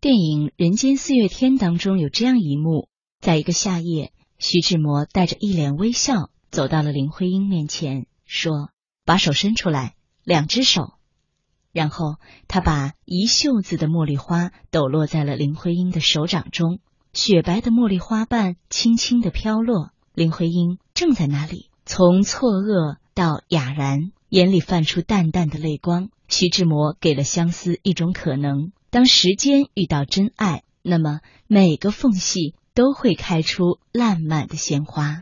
电影《人间四月天》当中有这样一幕，在一个夏夜，徐志摩带着一脸微笑走到了林徽因面前，说：“把手伸出来，两只手。”然后他把一袖子的茉莉花抖落在了林徽因的手掌中，雪白的茉莉花瓣轻轻的飘落。林徽因正在那里，从错愕到哑然，眼里泛出淡淡的泪光。徐志摩给了相思一种可能。当时间遇到真爱，那么每个缝隙都会开出烂漫的鲜花。